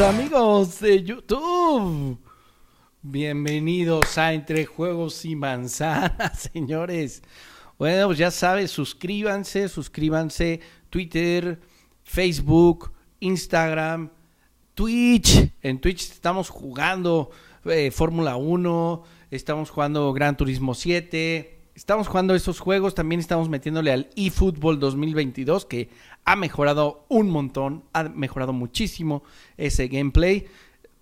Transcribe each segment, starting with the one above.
amigos de YouTube. Bienvenidos a Entre Juegos y Manzanas, señores. Bueno, pues ya sabes, suscríbanse, suscríbanse, Twitter, Facebook, Instagram, Twitch. En Twitch estamos jugando eh, Fórmula 1, estamos jugando Gran Turismo 7, estamos jugando esos juegos, también estamos metiéndole al eFootball 2022 que ha mejorado un montón, ha mejorado muchísimo ese gameplay.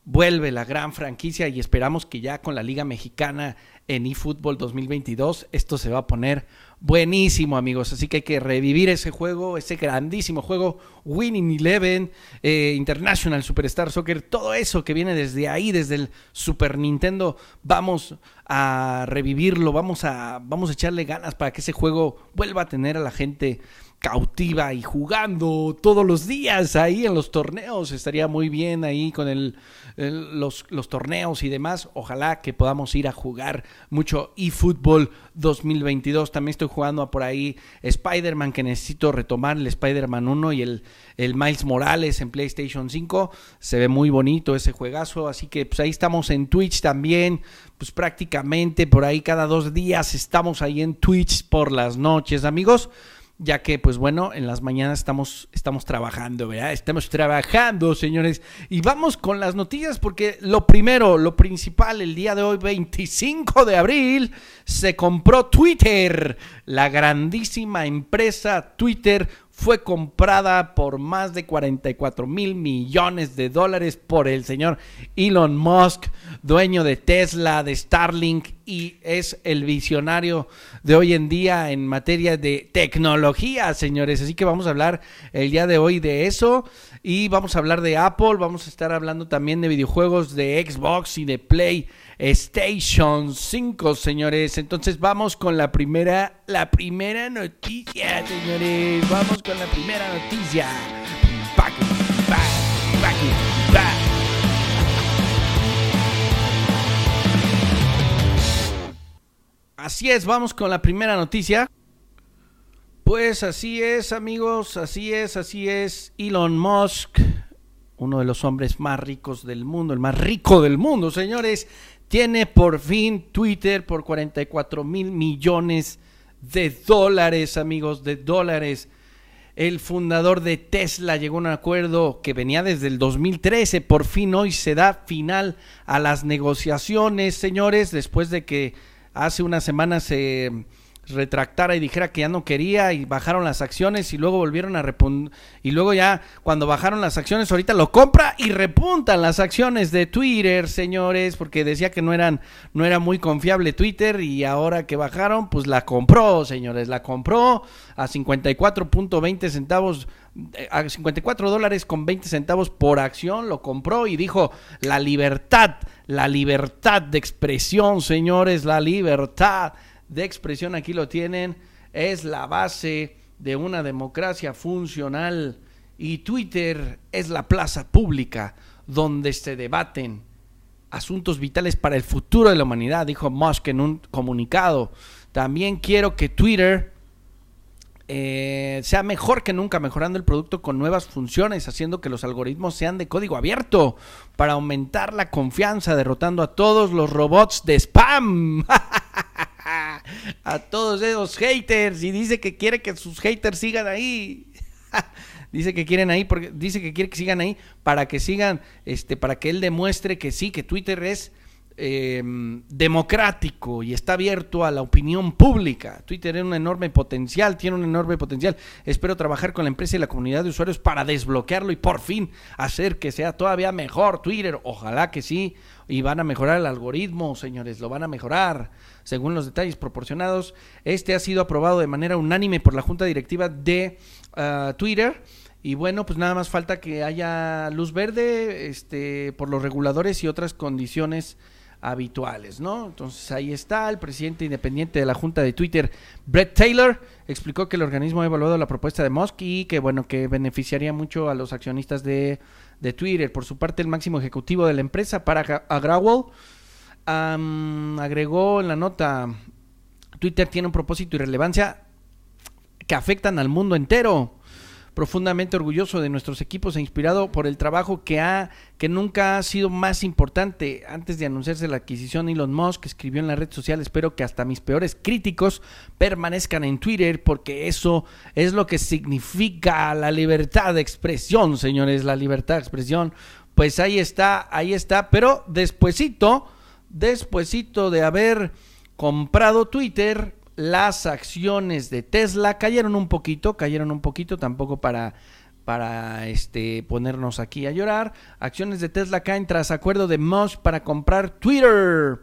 Vuelve la gran franquicia y esperamos que ya con la Liga Mexicana en eFootball 2022 esto se va a poner buenísimo, amigos. Así que hay que revivir ese juego, ese grandísimo juego, Winning Eleven, eh, International Superstar Soccer, todo eso que viene desde ahí, desde el Super Nintendo. Vamos a revivirlo, vamos a, vamos a echarle ganas para que ese juego vuelva a tener a la gente cautiva y jugando todos los días ahí en los torneos. Estaría muy bien ahí con el, los, los, torneos y demás. Ojalá que podamos ir a jugar mucho eFootball 2022. También estoy jugando por ahí Spider-Man que necesito retomar el Spider-Man 1 y el, el Miles Morales en PlayStation 5. Se ve muy bonito ese juegazo. Así que pues ahí estamos en Twitch también. Pues prácticamente por ahí cada dos días estamos ahí en Twitch por las noches, amigos ya que pues bueno, en las mañanas estamos, estamos trabajando, ¿verdad? Estamos trabajando, señores. Y vamos con las noticias porque lo primero, lo principal, el día de hoy, 25 de abril, se compró Twitter, la grandísima empresa Twitter fue comprada por más de 44 mil millones de dólares por el señor Elon Musk, dueño de Tesla, de Starlink y es el visionario de hoy en día en materia de tecnología, señores. Así que vamos a hablar el día de hoy de eso y vamos a hablar de Apple, vamos a estar hablando también de videojuegos de Xbox y de Play. Station 5, señores. Entonces vamos con la primera, la primera noticia, señores. Vamos con la primera noticia. Así es, vamos con la primera noticia. Pues así es, amigos, así es, así es. Elon Musk, uno de los hombres más ricos del mundo, el más rico del mundo, señores, tiene por fin Twitter por 44 mil millones de dólares, amigos, de dólares. El fundador de Tesla llegó a un acuerdo que venía desde el 2013. Por fin hoy se da final a las negociaciones, señores, después de que hace unas semanas se retractara y dijera que ya no quería y bajaron las acciones y luego volvieron a repuntar y luego ya cuando bajaron las acciones ahorita lo compra y repuntan las acciones de Twitter, señores, porque decía que no eran no era muy confiable Twitter y ahora que bajaron, pues la compró, señores, la compró a 54.20 centavos eh, a 54 dólares con 20 centavos por acción, lo compró y dijo, la libertad, la libertad de expresión, señores, la libertad de expresión, aquí lo tienen, es la base de una democracia funcional y Twitter es la plaza pública donde se debaten asuntos vitales para el futuro de la humanidad, dijo Musk en un comunicado. También quiero que Twitter eh, sea mejor que nunca, mejorando el producto con nuevas funciones, haciendo que los algoritmos sean de código abierto para aumentar la confianza, derrotando a todos los robots de spam. a todos esos haters y dice que quiere que sus haters sigan ahí. dice que quieren ahí porque dice que quiere que sigan ahí para que sigan este para que él demuestre que sí que Twitter es em, democrático y está abierto a la opinión pública. Twitter tiene un enorme potencial, tiene un enorme potencial. Espero trabajar con la empresa y la comunidad de usuarios para desbloquearlo y por fin hacer que sea todavía mejor Twitter. Ojalá que sí. Y van a mejorar el algoritmo, señores, lo van a mejorar según los detalles proporcionados. Este ha sido aprobado de manera unánime por la Junta Directiva de ah, Twitter. Y bueno, pues nada más falta que haya luz verde este, por los reguladores y otras condiciones habituales, ¿no? Entonces ahí está, el presidente independiente de la Junta de Twitter, Brett Taylor, explicó que el organismo ha evaluado la propuesta de Musk y que, bueno, que beneficiaría mucho a los accionistas de, de Twitter. Por su parte, el máximo ejecutivo de la empresa, para Agrawal, agregó en la nota, Twitter tiene un propósito y relevancia que afectan al mundo entero. Profundamente orgulloso de nuestros equipos e inspirado por el trabajo que ha que nunca ha sido más importante. Antes de anunciarse la adquisición, Elon Musk escribió en la red social, espero que hasta mis peores críticos permanezcan en Twitter porque eso es lo que significa la libertad de expresión, señores, la libertad de expresión. Pues ahí está, ahí está, pero despuesito, despuesito de haber comprado Twitter, las acciones de Tesla cayeron un poquito, cayeron un poquito, tampoco para para este ponernos aquí a llorar. Acciones de Tesla caen tras acuerdo de Musk para comprar Twitter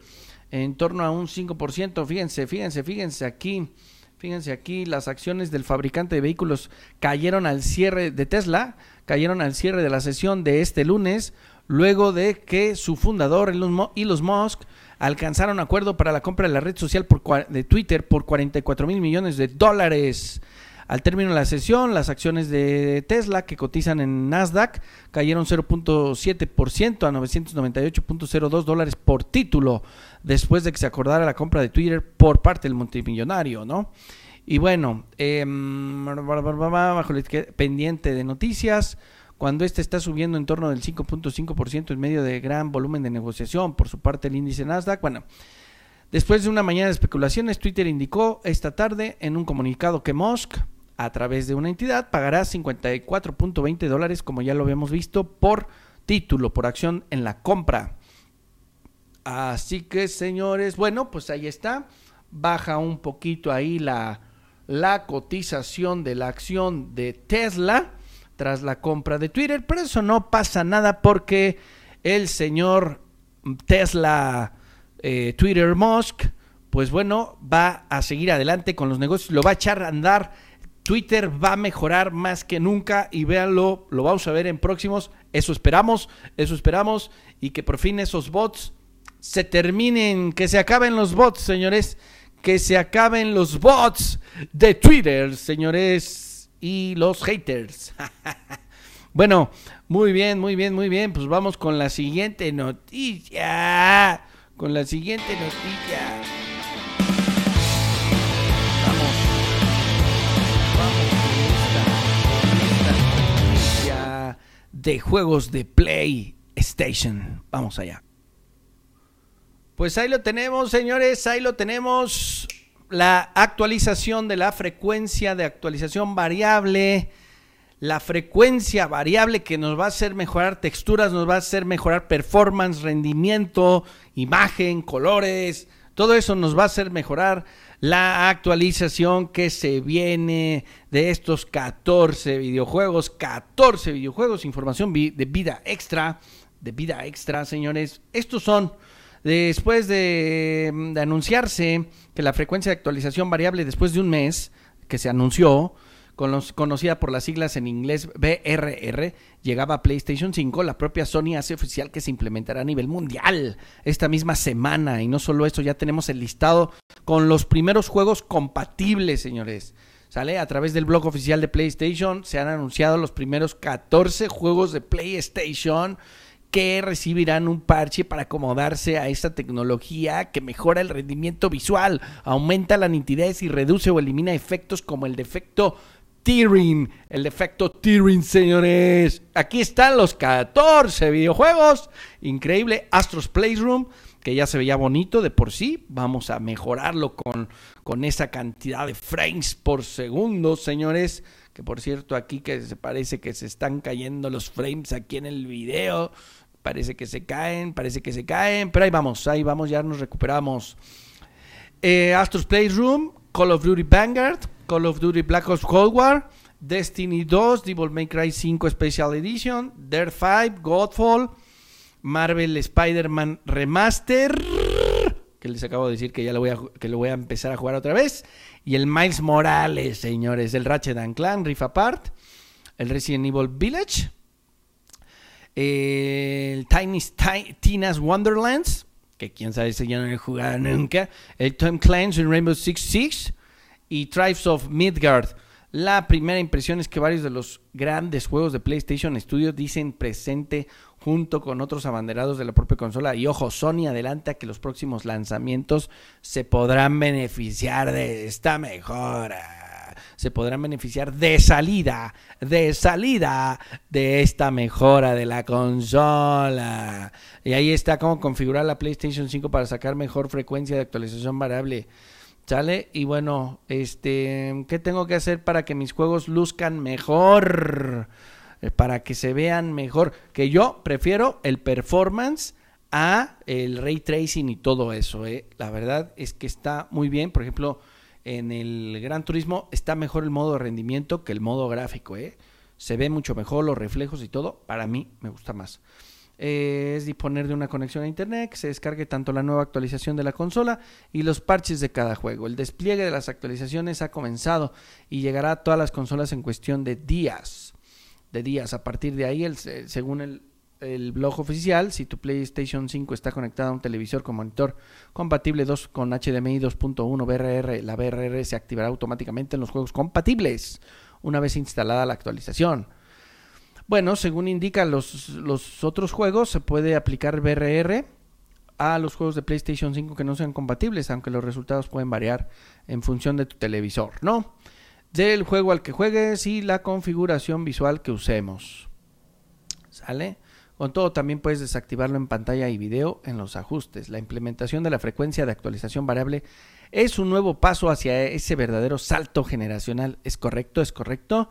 en torno a un 5%. Fíjense, fíjense, fíjense aquí. Fíjense aquí, las acciones del fabricante de vehículos cayeron al cierre de Tesla, cayeron al cierre de la sesión de este lunes, luego de que su fundador, Elon Musk, alcanzaron acuerdo para la compra de la red social de Twitter por 44 mil millones de dólares. Al término de la sesión, las acciones de Tesla que cotizan en Nasdaq cayeron 0.7% a 998.02 dólares por título después de que se acordara la compra de Twitter por parte del multimillonario, ¿no? Y bueno, eh, bajo pendiente de noticias, cuando este está subiendo en torno del 5.5% en medio de gran volumen de negociación por su parte el índice Nasdaq. Bueno, después de una mañana de especulaciones, Twitter indicó esta tarde en un comunicado que Musk, a través de una entidad, pagará 54.20 dólares, como ya lo habíamos visto, por título, por acción en la compra. Así que, señores, bueno, pues ahí está. Baja un poquito ahí la, la cotización de la acción de Tesla tras la compra de Twitter, pero eso no pasa nada porque el señor Tesla, eh, Twitter Musk, pues bueno, va a seguir adelante con los negocios, lo va a echar a andar. Twitter va a mejorar más que nunca y véanlo, lo vamos a ver en próximos. Eso esperamos, eso esperamos y que por fin esos bots se terminen, que se acaben los bots, señores, que se acaben los bots de Twitter, señores y los haters. bueno, muy bien, muy bien, muy bien. Pues vamos con la siguiente noticia. Con la siguiente noticia. Vamos. Vamos de juegos de PlayStation. Vamos allá. Pues ahí lo tenemos, señores. Ahí lo tenemos la actualización de la frecuencia de actualización variable, la frecuencia variable que nos va a hacer mejorar texturas, nos va a hacer mejorar performance, rendimiento, imagen, colores, todo eso nos va a hacer mejorar la actualización que se viene de estos 14 videojuegos, 14 videojuegos, información de vida extra, de vida extra, señores. Estos son Después de, anunciarse que la frecuencia de actualización variable después de un mes que se anunció, conocida por las siglas en inglés BRR, llegaba a PlayStation 5, la propia Sony hace oficial que se implementará a nivel mundial esta misma semana. Y no solo eso, ya tenemos el listado con los primeros juegos compatibles, señores. ¿Sale? A través del blog oficial de PlayStation se han anunciado los primeros 14 juegos de PlayStation que recibirán un parche para acomodarse a esta tecnología que mejora el rendimiento visual, aumenta la nitidez y reduce o elimina efectos como el defecto tearing, el defecto tearing, señores. Aquí están los 14 videojuegos. Increíble. Astros Playroom, que ya se veía bonito de por sí. Vamos a mejorarlo con, con esa cantidad de frames por segundo, señores. Que por cierto, aquí que se parece que se están cayendo los frames aquí en el video. Parece que se caen, parece que se caen, pero ahí vamos, ahí vamos, ya nos recuperamos. Eh, Astros Playroom, Call of Duty Vanguard, Call of Duty Black Ops Cold War, Destiny 2, Devil May Cry 5 Special Edition, Dirt 5, Godfall, Marvel Spider-Man Remaster, que les acabo de decir que ya lo voy a, que lo voy a empezar a jugar otra vez, y el Miles Morales, señores, el Ratchet and Clan Rift Apart, el Resident Evil Village, el Tiny, Tina's Wonderlands, que quién sabe si ya no he jugado nunca, el Tom Clancy en Rainbow Six Siege y Tribes of Midgard. La primera impresión es que varios de los grandes juegos de PlayStation Studios dicen presente junto con otros abanderados de la propia consola. Y ojo, Sony adelanta que los próximos lanzamientos se podrán beneficiar de esta mejora. Se podrán beneficiar de salida, de salida de esta mejora de la consola. Y ahí está cómo configurar la PlayStation 5 para sacar mejor frecuencia de actualización variable. ¿Sale? Y bueno, este, ¿qué tengo que hacer para que mis juegos luzcan mejor? Eh, para que se vean mejor. Que yo prefiero el performance a el ray tracing y todo eso. ¿eh? La verdad es que está muy bien. Por ejemplo, en el Gran Turismo está mejor el modo de rendimiento que el modo gráfico. ¿eh? Se ve mucho mejor los reflejos y todo. Para mí me gusta más. Eh, es disponer de una conexión a internet que se descargue tanto la nueva actualización de la consola y los parches de cada juego. El despliegue de las actualizaciones ha comenzado y llegará a todas las consolas en cuestión de días. De días. A partir de ahí, el, según el, el blog oficial, si tu PlayStation 5 está conectada a un televisor con monitor compatible 2 con HDMI 2.1 BRR, la BRR se activará automáticamente en los juegos compatibles una vez instalada la actualización. Bueno, según indican los, los otros juegos, se puede aplicar BRR a los juegos de PlayStation 5 que no sean compatibles, aunque los resultados pueden variar en función de tu televisor, ¿no? Del juego al que juegues y la configuración visual que usemos. ¿Sale? Con todo, también puedes desactivarlo en pantalla y video en los ajustes. La implementación de la frecuencia de actualización variable es un nuevo paso hacia ese verdadero salto generacional. ¿Es correcto? ¿Es correcto?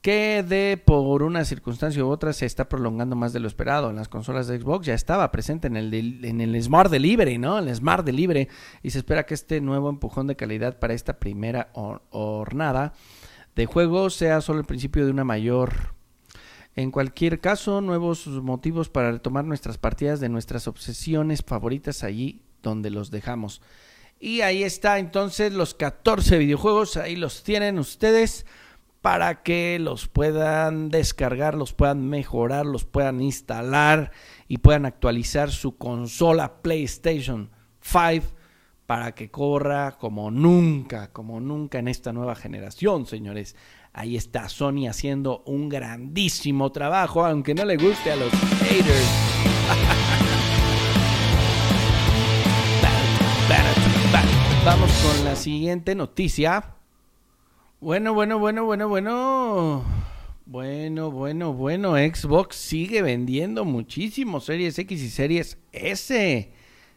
que de por una circunstancia u otra se está prolongando más de lo esperado. En las consolas de Xbox ya estaba presente en el, en el Smart Delivery, ¿no? En el Smart Delivery. Y se espera que este nuevo empujón de calidad para esta primera hornada de juego sea solo el principio de una mayor. En cualquier caso, nuevos motivos para retomar nuestras partidas de nuestras obsesiones favoritas allí donde los dejamos. Y ahí está entonces los 14 videojuegos, ahí los tienen ustedes para que los puedan descargar, los puedan mejorar, los puedan instalar y puedan actualizar su consola PlayStation 5 para que corra como nunca, como nunca en esta nueva generación, señores. Ahí está Sony haciendo un grandísimo trabajo, aunque no le guste a los haters. Vamos con la siguiente noticia. Bueno, bueno, bueno, bueno, bueno. Bueno, bueno, bueno. Xbox sigue vendiendo muchísimo Series X y Series S.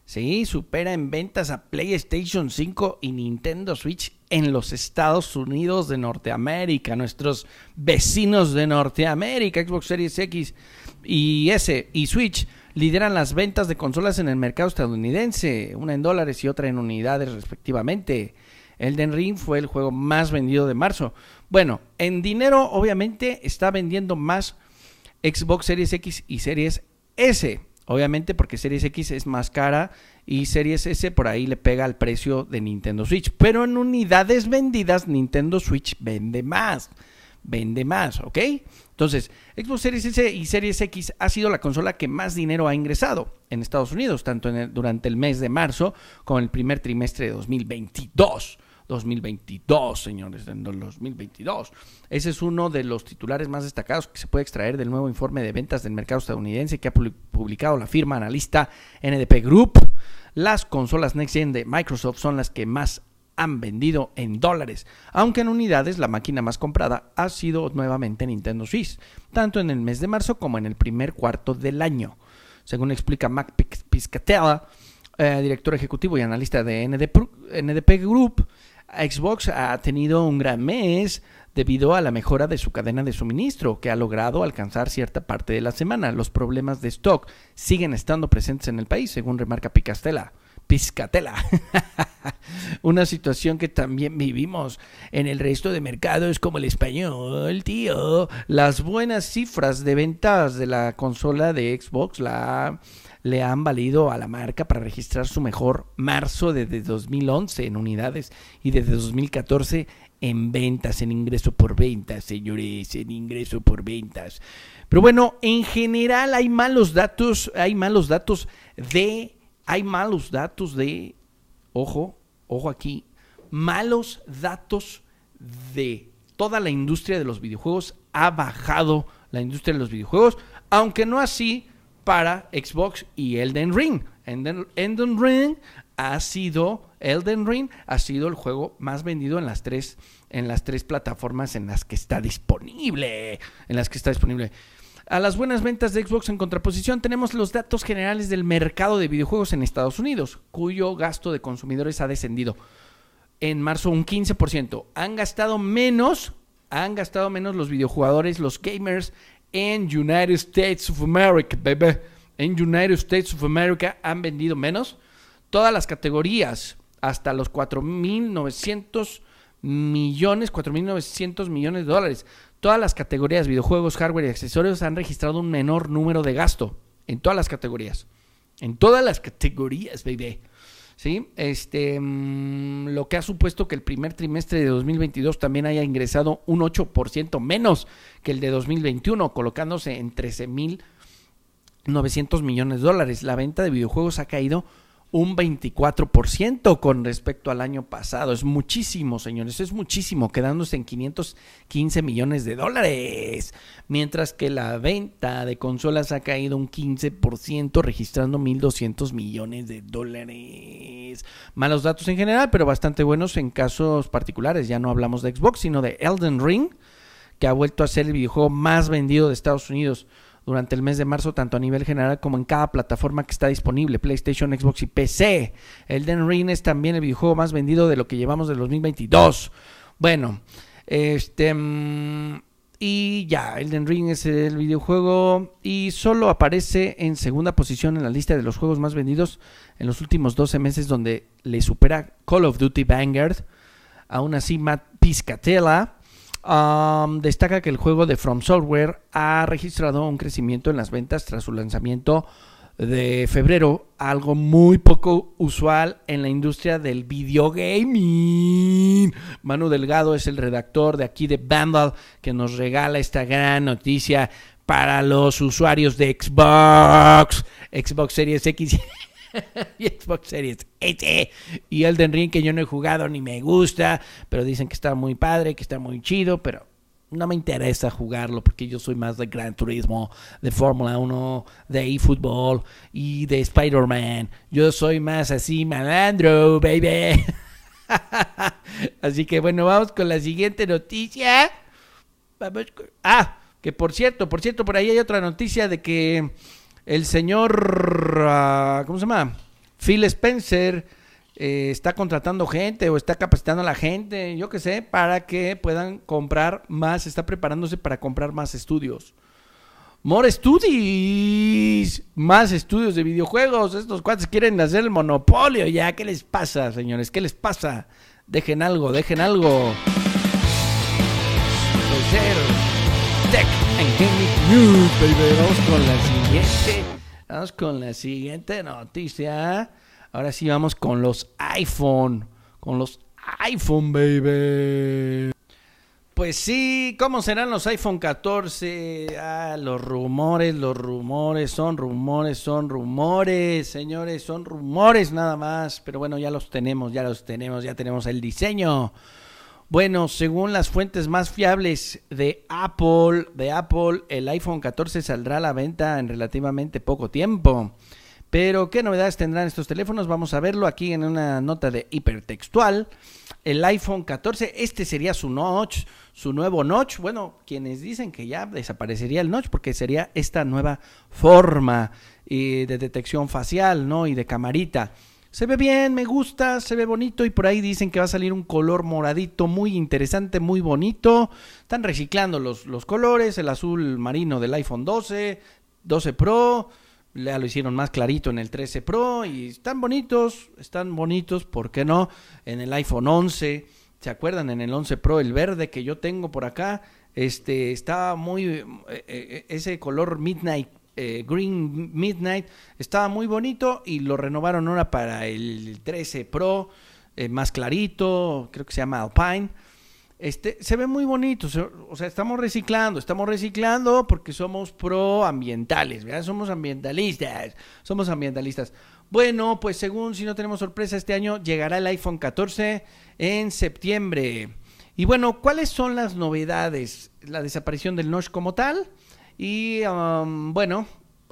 Sí, supera en ventas a PlayStation 5 y Nintendo Switch en los Estados Unidos de Norteamérica, nuestros vecinos de Norteamérica, Xbox Series X y S y Switch lideran las ventas de consolas en el mercado estadounidense, una en dólares y otra en unidades respectivamente. Elden Ring fue el juego más vendido de marzo. Bueno, en dinero obviamente está vendiendo más Xbox Series X y Series S. Obviamente porque Series X es más cara y Series S por ahí le pega al precio de Nintendo Switch. Pero en unidades vendidas Nintendo Switch vende más. Vende más, ¿ok? Entonces, Xbox Series S y Series X ha sido la consola que más dinero ha ingresado en Estados Unidos, tanto durante el mes de marzo como en el primer trimestre de 2022. 2022, señores, en el 2022. Ese es uno de los titulares más destacados que se puede extraer del nuevo informe de ventas del mercado estadounidense que ha publicado la firma analista NDP Group. Las consolas Next Gen de Microsoft son las que más han vendido en dólares, aunque en unidades la máquina más comprada ha sido nuevamente Nintendo Switch, tanto en el mes de marzo como en el primer cuarto del año. Según explica Mac Piscatella, eh, director ejecutivo y analista de NDP Group, Xbox ha tenido un gran mes debido a la mejora de su cadena de suministro, que ha logrado alcanzar cierta parte de la semana. Los problemas de stock siguen estando presentes en el país, según remarca Picastela. Piscatela. Una situación que también vivimos en el resto de mercados como el español, tío. Las buenas cifras de ventas de la consola de Xbox la le han valido a la marca para registrar su mejor marzo desde 2011 en unidades y desde 2014 en ventas, en ingreso por ventas, señores, en ingreso por ventas. Pero bueno, en general hay malos datos, hay malos datos de, hay malos datos de, ojo, ojo aquí, malos datos de toda la industria de los videojuegos. Ha bajado la industria de los videojuegos, aunque no así para Xbox y Elden Ring. Elden, Ring ha sido Elden Ring ha sido el juego más vendido en las tres, en las tres plataformas en las que está disponible. En las que está disponible. A las buenas ventas de Xbox en contraposición tenemos los datos generales del mercado de videojuegos en Estados Unidos, cuyo gasto de consumidores ha descendido en marzo un 15%. Han gastado menos, han gastado menos los videojugadores, los gamers en United States of America, baby. En United States of America han vendido menos. Todas las categorías, hasta los 4.900 millones, 4.900 millones de dólares. Todas las categorías, videojuegos, hardware y accesorios han registrado un menor número de gasto. En todas las categorías. En todas las categorías, baby. ¿Sí? Este, mm, lo que ha supuesto que el primer trimestre de 2022 también haya ingresado un 8% menos que el de 2021, colocándose en 13.900 millones de dólares. La venta de videojuegos ha caído un 24% con respecto al año pasado. Es muchísimo, señores, es muchísimo, quedándose en 515 millones de dólares. Mientras que la venta de consolas ha caído un 15%, registrando 1.200 millones de dólares. Malos datos en general, pero bastante buenos en casos particulares. Ya no hablamos de Xbox, sino de Elden Ring, que ha vuelto a ser el videojuego más vendido de Estados Unidos durante el mes de marzo, tanto a nivel general como en cada plataforma que está disponible, PlayStation, Xbox y PC. Elden Ring es también el videojuego más vendido de lo que llevamos del 2022. Bueno, este... Mm, y ya, Elden Ring es el videojuego y solo aparece en segunda posición en la lista de los juegos más vendidos en los últimos 12 meses donde le supera Call of Duty Vanguard. Aún así, Matt Piscatella destaca que el juego de From Software ha registrado un crecimiento en las ventas tras su lanzamiento de febrero, algo muy poco usual en la industria del videogaming. Manu Delgado es el redactor de aquí de Vandal que nos regala esta gran noticia para los usuarios de Xbox, Xbox Series X y Xbox Series S y Elden Ring que yo no he jugado ni me gusta, pero dicen que está muy padre, que está muy chido, pero no me interesa jugarlo porque yo soy más de Gran Turismo, de Fórmula 1, de eFootball y de Spider-Man. Yo soy más así malandro, baby. así que bueno, vamos con la siguiente noticia. Vamos Ah, que por cierto, por cierto, por ahí hay otra noticia de que el señor, ah, ¿cómo se llama? Phil Spencer eh, está contratando gente o está capacitando a la gente, yo qué sé, para que puedan comprar más, está preparándose para comprar más estudios. More studies, más estudios de videojuegos. Estos cuates quieren hacer el monopolio ya. ¿Qué les pasa, señores? ¿Qué les pasa? Dejen algo, dejen algo. Vamos con la siguiente. Vamos con la siguiente noticia. Ahora sí vamos con los iPhone. Con los iPhone, baby. Pues sí, ¿cómo serán los iPhone 14? Ah, los rumores, los rumores, son rumores, son rumores, señores, son rumores nada más. Pero bueno, ya los tenemos, ya los tenemos, ya tenemos el diseño. Bueno, según las fuentes más fiables de Apple, de Apple, el iPhone 14 saldrá a la venta en relativamente poco tiempo. Pero, ¿qué novedades tendrán estos teléfonos? Vamos a verlo aquí en una nota de hipertextual. El iPhone 14, este sería su notch, su nuevo notch. Bueno, quienes dicen que ya desaparecería el notch porque sería esta nueva forma eh, de detección facial, ¿no? Y de camarita. Se ve bien, me gusta, se ve bonito y por ahí dicen que va a salir un color moradito muy interesante, muy bonito. Están reciclando los, los colores, el azul marino del iPhone 12, 12 Pro, ya lo hicieron más clarito en el 13 Pro y están bonitos, están bonitos, ¿por qué no? En el iPhone 11, ¿se acuerdan? En el 11 Pro, el verde que yo tengo por acá, este está muy, eh, eh, ese color midnight eh, Green Midnight estaba muy bonito y lo renovaron ahora para el 13 Pro, eh, más clarito, creo que se llama Alpine. Este, se ve muy bonito, o sea, estamos reciclando, estamos reciclando porque somos proambientales, ¿verdad? Somos ambientalistas, somos ambientalistas. Bueno, pues según si no tenemos sorpresa este año, llegará el iPhone 14 en septiembre. Y bueno, ¿cuáles son las novedades? La desaparición del notch como tal, y um, bueno,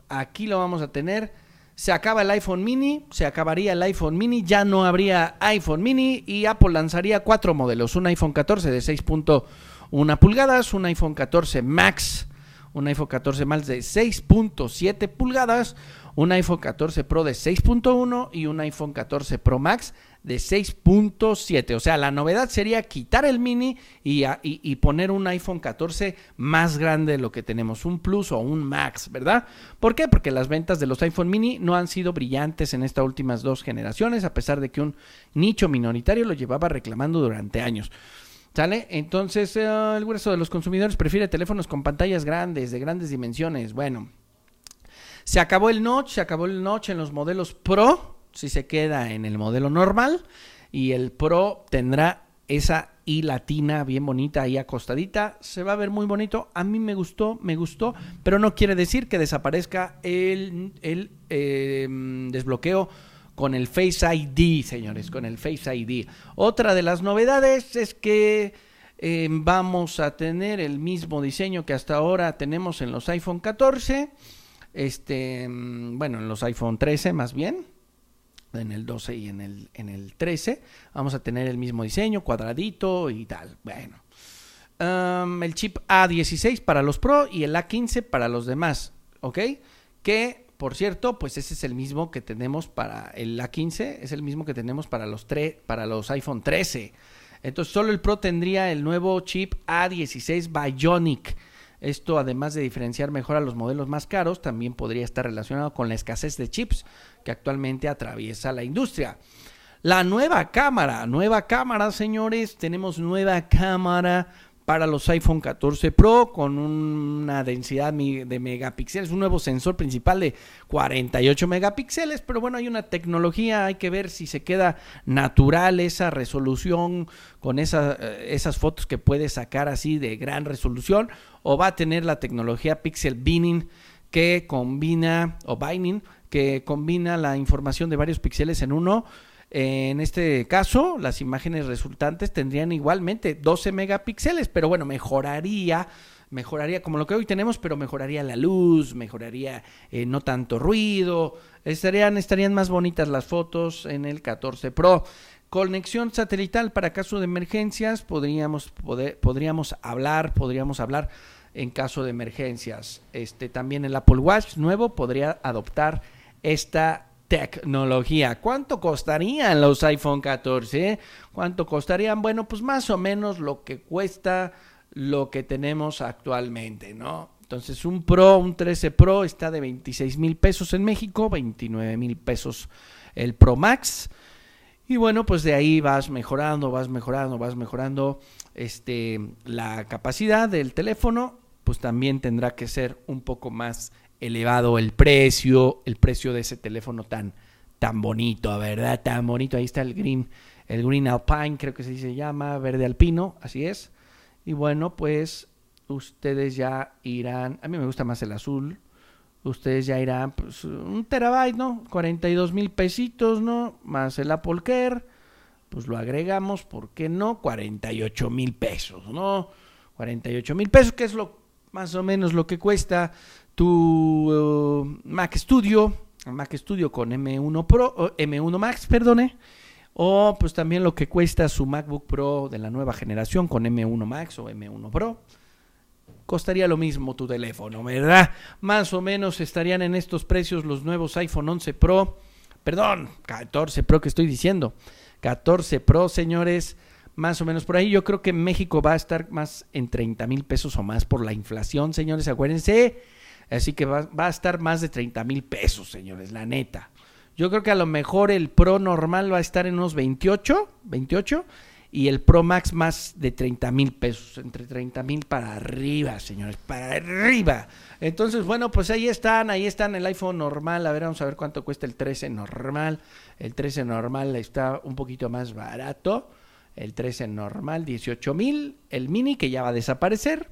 aquí lo vamos a tener. se acaba el iPhone mini, se acabaría el iPhone mini, ya no habría iPhone mini y Apple lanzaría cuatro modelos, un iPhone 14 de 6.1 pulgadas, un iPhone 14 Max, un iPhone 14 Max de 6.7 pulgadas, un iPhone 14 Pro de 6.1 y un iPhone 14 Pro Max de 6.7. O sea, la novedad sería quitar el mini y, y, poner un iPhone 14 más grande de lo que tenemos, un Plus o un Max, ¿verdad? ¿Por qué? Porque las ventas de los iPhone mini no han sido brillantes en estas últimas dos generaciones, a pesar de que un nicho minoritario lo llevaba reclamando durante años. ¿Sale? Entonces, eh, el grueso de los consumidores prefiere teléfonos con pantallas grandes, de grandes dimensiones. Bueno, se acabó el notch, se acabó el notch en los modelos Pro, si se queda en el modelo normal, y el Pro tendrá esa I latina bien bonita ahí acostadita, se va a ver muy bonito, a mí me gustó, me gustó, pero no quiere decir que desaparezca el, el em, desbloqueo con el Face ID, señores, con el Face ID. Otra de las novedades es que em, vamos a tener el mismo diseño que hasta ahora tenemos en los iPhone 14 este, mm, bueno, en los iPhone 13 más bien, en el 12 y en el, en el 13, vamos a tener el mismo diseño, cuadradito y tal. Bueno, el chip A16 para los Pro y el A15 para los demás, ¿ok? Que, por cierto, pues ese es el mismo que tenemos para el A15, es el mismo que tenemos para los, para los iPhone 13. Entonces, solo el Pro tendría el nuevo chip A16 Bionic esto, además de diferenciar mejor a los modelos más caros, también podría estar relacionado con la escasez de chips que actualmente atraviesa la industria. La nueva cámara, nueva cámara, señores, tenemos nueva cámara para los iPhone 14 Pro con una densidad de megapíxeles, un nuevo sensor principal de 48 megapíxeles, pero bueno, hay una tecnología, hay que ver si se queda natural esa resolución con eh, esas fotos que puede sacar así de gran resolución o va a tener la tecnología Pixel Binning que combina o Binding que combina la información de varios píxeles en uno en este caso, las imágenes resultantes tendrían igualmente 12 megapíxeles, pero bueno, mejoraría mejoraría como lo que hoy tenemos, pero mejoraría la luz, mejoraría eh, no tanto ruido, estarían, estarían más bonitas las fotos en el 14 Pro. Conexión satelital para caso de emergencias, podríamos, podríamos hablar, podríamos hablar en caso de emergencias. Este, también el Apple Watch nuevo podría adoptar esta tecnología. ¿Cuánto costarían los iPhone 14? ¿Cuánto costarían? Bueno, pues más o menos lo que cuesta lo que tenemos actualmente, ¿no? Entonces un Pro, un 13 Pro está de 26 mil pesos en México, 29 mil pesos el Pro Max. Y bueno, pues de ahí vas mejorando, vas mejorando, vas mejorando este, la capacidad del teléfono, pues también tendrá que ser un poco más elevado el precio, el precio de ese teléfono tan, tan bonito, ¿verdad? Tan bonito. Ahí está el Green, el Green Alpine, creo que se llama, verde alpino, así es. Y bueno, pues ustedes ya irán, a mí me gusta más el azul, ustedes ya irán, pues un terabyte, ¿no? 42 mil pesitos, ¿no? Más el Apple Care, pues lo agregamos, ¿por qué no? 48 mil pesos, ¿no? 48 mil pesos, que es lo más o menos lo que cuesta tu uh, Mac Studio, Mac Studio con M1 Pro, M1 Max, perdone, o pues también lo que cuesta su MacBook Pro de la nueva generación con M1 Max o M1 Pro. Costaría lo mismo tu teléfono, ¿verdad? Más o menos estarían en estos precios los nuevos iPhone 11 Pro, perdón, 14 Pro que estoy diciendo. 14 Pro, señores, más o menos por ahí. Yo creo que México va a estar más en 30 mil pesos o más por la inflación, señores. Acuérdense, Así que va, a estar más de 30 mil pesos, señores, la neta. Yo creo que a lo mejor el Pro normal va a estar en unos 28, 28 y el Pro Max más de 30 mil pesos, entre 30 mil para arriba, señores, para arriba. Entonces, bueno, pues ahí están, ahí están el iPhone normal, a ver, vamos a ver cuánto cuesta el 13 normal. El 13 normal está un poquito más barato, el 13 normal 18 mil, el mini que ya va a desaparecer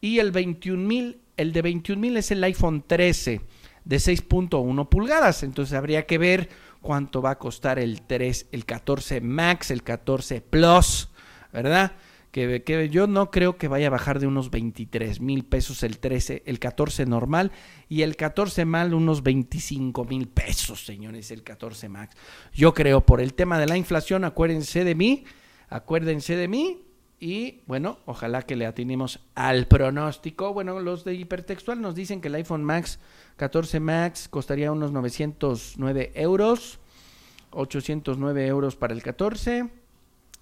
y el 21 mil el de 21 mil es el iPhone 13 de 6.1 pulgadas. Entonces habría que ver cuánto va a costar el 3, el 14 Max, el 14 Plus, ¿verdad? que, que, yo no creo que vaya a bajar de unos 23 mil pesos el 13, el 14 normal y el 14 mal unos 25 mil pesos, señores, el 14 max. Yo creo por el tema de la inflación, acuérdense de mí, acuérdense de mí y bueno, ojalá que le atinemos al pronóstico. Bueno, los de hipertextual nos dicen que el iPhone Max 14 Max costaría unos 909 euros, 809 euros para el 14.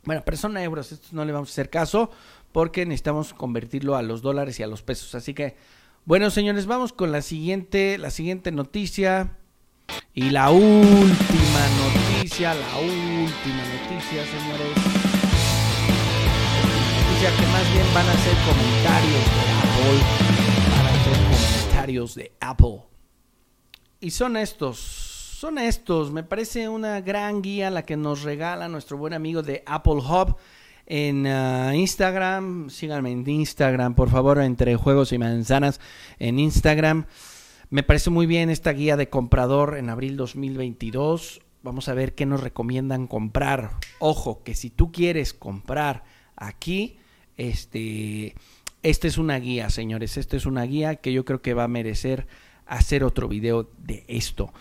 Bueno, pero son euros, esto no le vamos a hacer caso porque necesitamos convertirlo a los dólares y a los pesos. Así que, bueno, señores, vamos con la siguiente, la siguiente noticia. Y la última noticia, la última noticia, señores que más bien van a ser comentarios de Apple. Van a ser comentarios de Apple. Y son estos, son estos. Me parece una gran guía la que nos regala nuestro buen amigo de Apple Hub en uh, Instagram. Síganme en Instagram, por favor, entre juegos y manzanas en Instagram. Me parece muy bien esta guía de comprador en abril 2022. Vamos a ver qué nos recomiendan comprar. Ojo, que si tú quieres comprar aquí, este, esta es una guía, señores. Esta es una guía que yo creo que va a merecer hacer otro video de esto.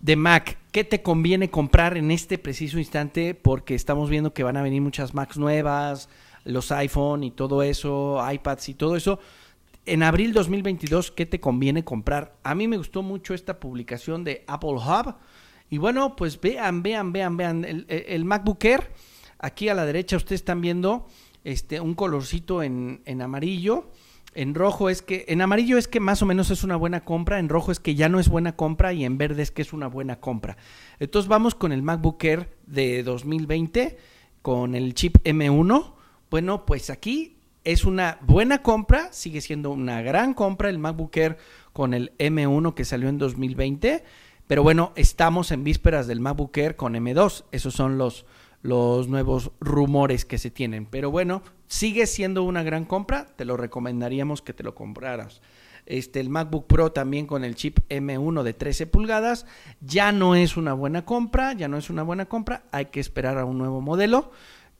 De Mac, ¿qué te conviene comprar en este preciso instante? Porque estamos viendo que van a venir muchas Macs nuevas, los iPhone y todo eso, iPads y todo eso. En abril 2022, ¿qué te conviene comprar? A mí me gustó mucho esta publicación de Apple Hub. Y bueno, pues vean, vean, vean, vean. El, el MacBook Air, aquí a la derecha ustedes están viendo este, un colorcito en, en amarillo. En rojo es que, en amarillo es que más o menos es una buena compra, en rojo es que ya no es buena compra y en verde es que es una buena compra. Entonces vamos con el MacBook Air de 2020 con el chip M1. Bueno, pues aquí es una buena compra, sigue siendo una gran compra el MacBook Air con el M1 que salió en 2020. Pero bueno, estamos en vísperas del MacBook Air con M2. Esos son los, los nuevos rumores que se tienen. Pero bueno, sigue siendo una gran compra, te lo recomendaríamos que te lo compraras. Este, el MacBook Pro también con el chip M1 de 13 pulgadas, ya no es una buena compra, ya no es una buena compra, hay que esperar a un nuevo modelo,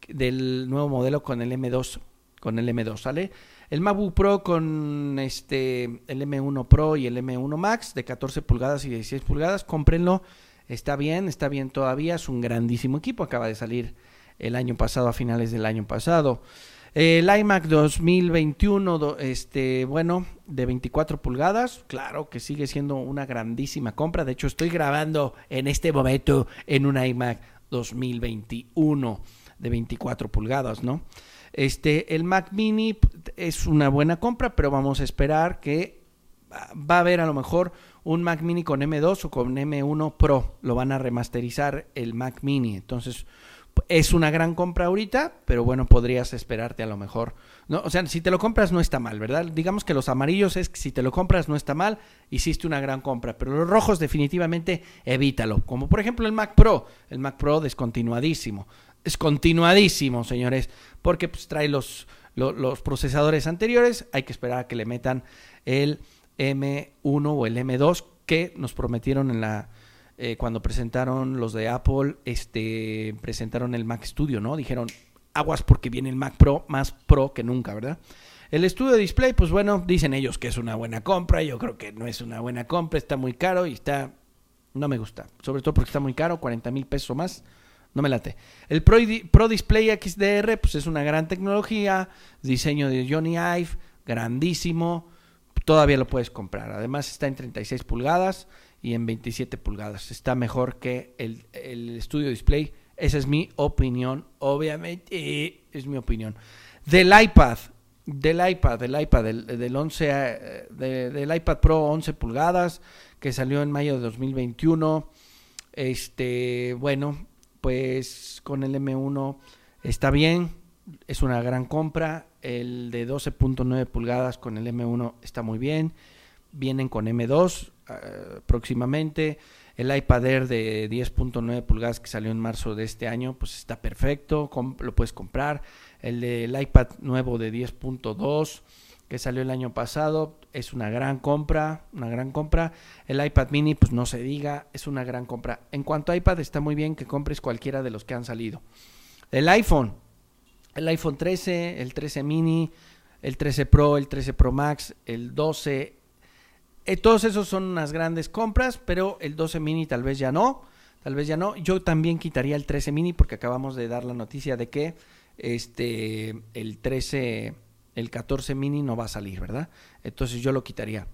del nuevo modelo con el M2, con el M2, ¿sale? El MacBook Pro con este, el M1 Pro y el M1 Max de 14 pulgadas y 16 pulgadas, cómprenlo está bien, está bien todavía, es un grandísimo equipo, acaba de salir el año pasado, a finales del año pasado. El iMac 2021, este, bueno, de 24 pulgadas, claro que sigue siendo una grandísima compra. De hecho, estoy grabando en este momento en un iMac 2021 de 24 pulgadas, ¿no? Este, el Mac Mini es una buena compra, pero vamos a esperar que va a haber a lo mejor un Mac Mini con M2 o con M1 Pro. Lo van a remasterizar el Mac Mini. Entonces, es una gran compra ahorita, pero bueno, podrías esperarte a lo mejor. No, o sea, si te lo compras no está mal, ¿verdad? Digamos que los amarillos es que si te lo compras no está mal, hiciste una gran compra, pero los rojos definitivamente evítalo. Como por ejemplo el Mac Pro, el Mac Pro descontinuadísimo. Descontinuadísimo, señores, porque pues trae los, los, los procesadores anteriores, hay que esperar a que le metan el M1 o el M2 que nos prometieron en la eh, cuando presentaron los de Apple, este presentaron el Mac Studio, ¿no? Dijeron, "Aguas porque viene el Mac Pro más pro que nunca, ¿verdad?" El estudio display, pues bueno, dicen ellos que es una buena compra, yo creo que no es una buena compra, está muy caro y está no me gusta, sobre todo porque está muy caro, 40 mil pesos más. No me late. El Pro, Pro Display XDR, pues es una gran tecnología. Diseño de Johnny Ive, grandísimo todavía lo puedes comprar. Además está en 36 pulgadas y en 27 pulgadas. Está mejor que el, el Display. Esa es mi opinión, obviamente, es mi opinión. Del iPad, del iPad, del iPad, del, 11, eh, del iPad Pro 11 pulgadas, que salió en mayo de 2021. Este, bueno, pues con el M1 está bien, es una gran compra. El de 12.9 pulgadas con el M1 está muy bien. Vienen con M2 eh, próximamente. El iPad Air de 10.9 pulgadas que salió en marzo de este año, pues está perfecto, lo puedes comprar. El del iPad nuevo de 10.2 que salió el año pasado es una gran compra, una gran compra. El iPad mini, pues no se diga, es una gran compra. En cuanto a iPad, está muy bien que compres cualquiera de los que han salido. El iPhone, el iPhone 13, el 13 mini, el 13 Pro, el 13 Pro Max, el 12. Eh, todos esos son unas grandes compras, pero el 12 mini tal vez ya no. Tal vez ya no. Yo también quitaría el 13 mini porque acabamos de dar la noticia de que este el 13 el 14 mini no va a salir, ¿verdad? Entonces yo lo quitaría.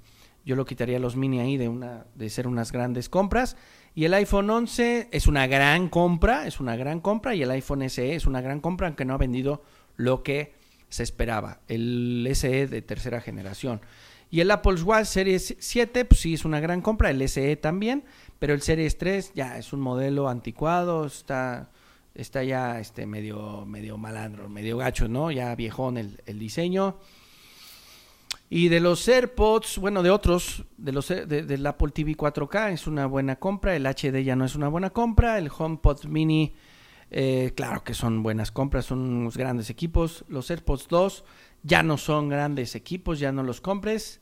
Yo lo quitaría los mini ahí de una de ser unas grandes compras y el iPhone 11 es una gran compra, es una gran compra y el iPhone SE es una gran compra aunque no ha vendido lo que se esperaba, el SE de tercera generación. Y el Apple Watch Series 7, pues sí es una gran compra, el SE también, pero el Series 3 ya es un modelo anticuado, está, está ya este, medio, medio malandro, medio gacho, ¿no? Ya viejón el, el diseño. Y de los AirPods, bueno, de otros, de los de, del Apple TV 4K es una buena compra, el HD ya no es una buena compra, el HomePod Mini, eh, claro que son buenas compras, son unos grandes equipos. Los AirPods 2 ya no son grandes equipos, ya no los compres.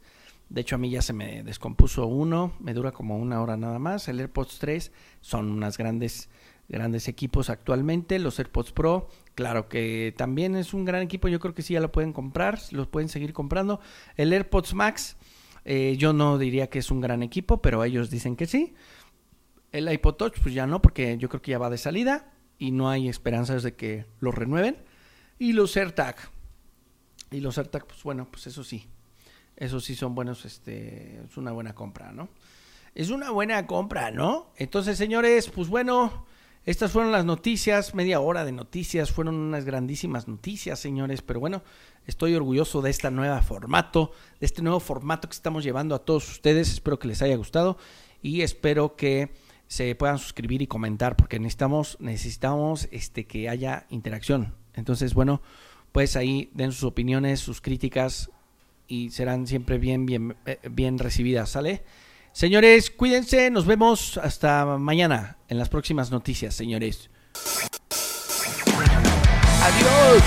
De hecho, a mí ya se me descompuso uno, me dura como una hora nada más. El AirPods 3 son unas grandes, grandes equipos actualmente. Los AirPods Pro Claro que también es un gran equipo, yo creo que sí ya lo pueden comprar, los pueden seguir comprando. El AirPods Max, eh, yo no diría que es un gran equipo, pero ellos dicen que sí. El iPod Touch, pues ya no, porque yo creo que ya va de salida y no hay esperanzas de que lo renueven. Y los AirTag. Y los AirTag, pues bueno, pues eso sí. Eso sí son buenos, este, es una buena compra, ¿no? Es una buena compra, ¿no? Entonces, señores, pues bueno, estas fueron las noticias, media hora de noticias, fueron unas grandísimas noticias, señores, pero bueno, estoy orgulloso de este nuevo formato, de este nuevo formato que estamos llevando a todos ustedes, espero que les haya gustado y espero que se puedan suscribir y comentar porque necesitamos necesitamos este que haya interacción. Entonces, bueno, pues ahí den sus opiniones, sus críticas y serán siempre bien bien eh, bien recibidas, ¿sale? Señores, cuídense, nos vemos hasta mañana en las próximas noticias, señores. Adiós.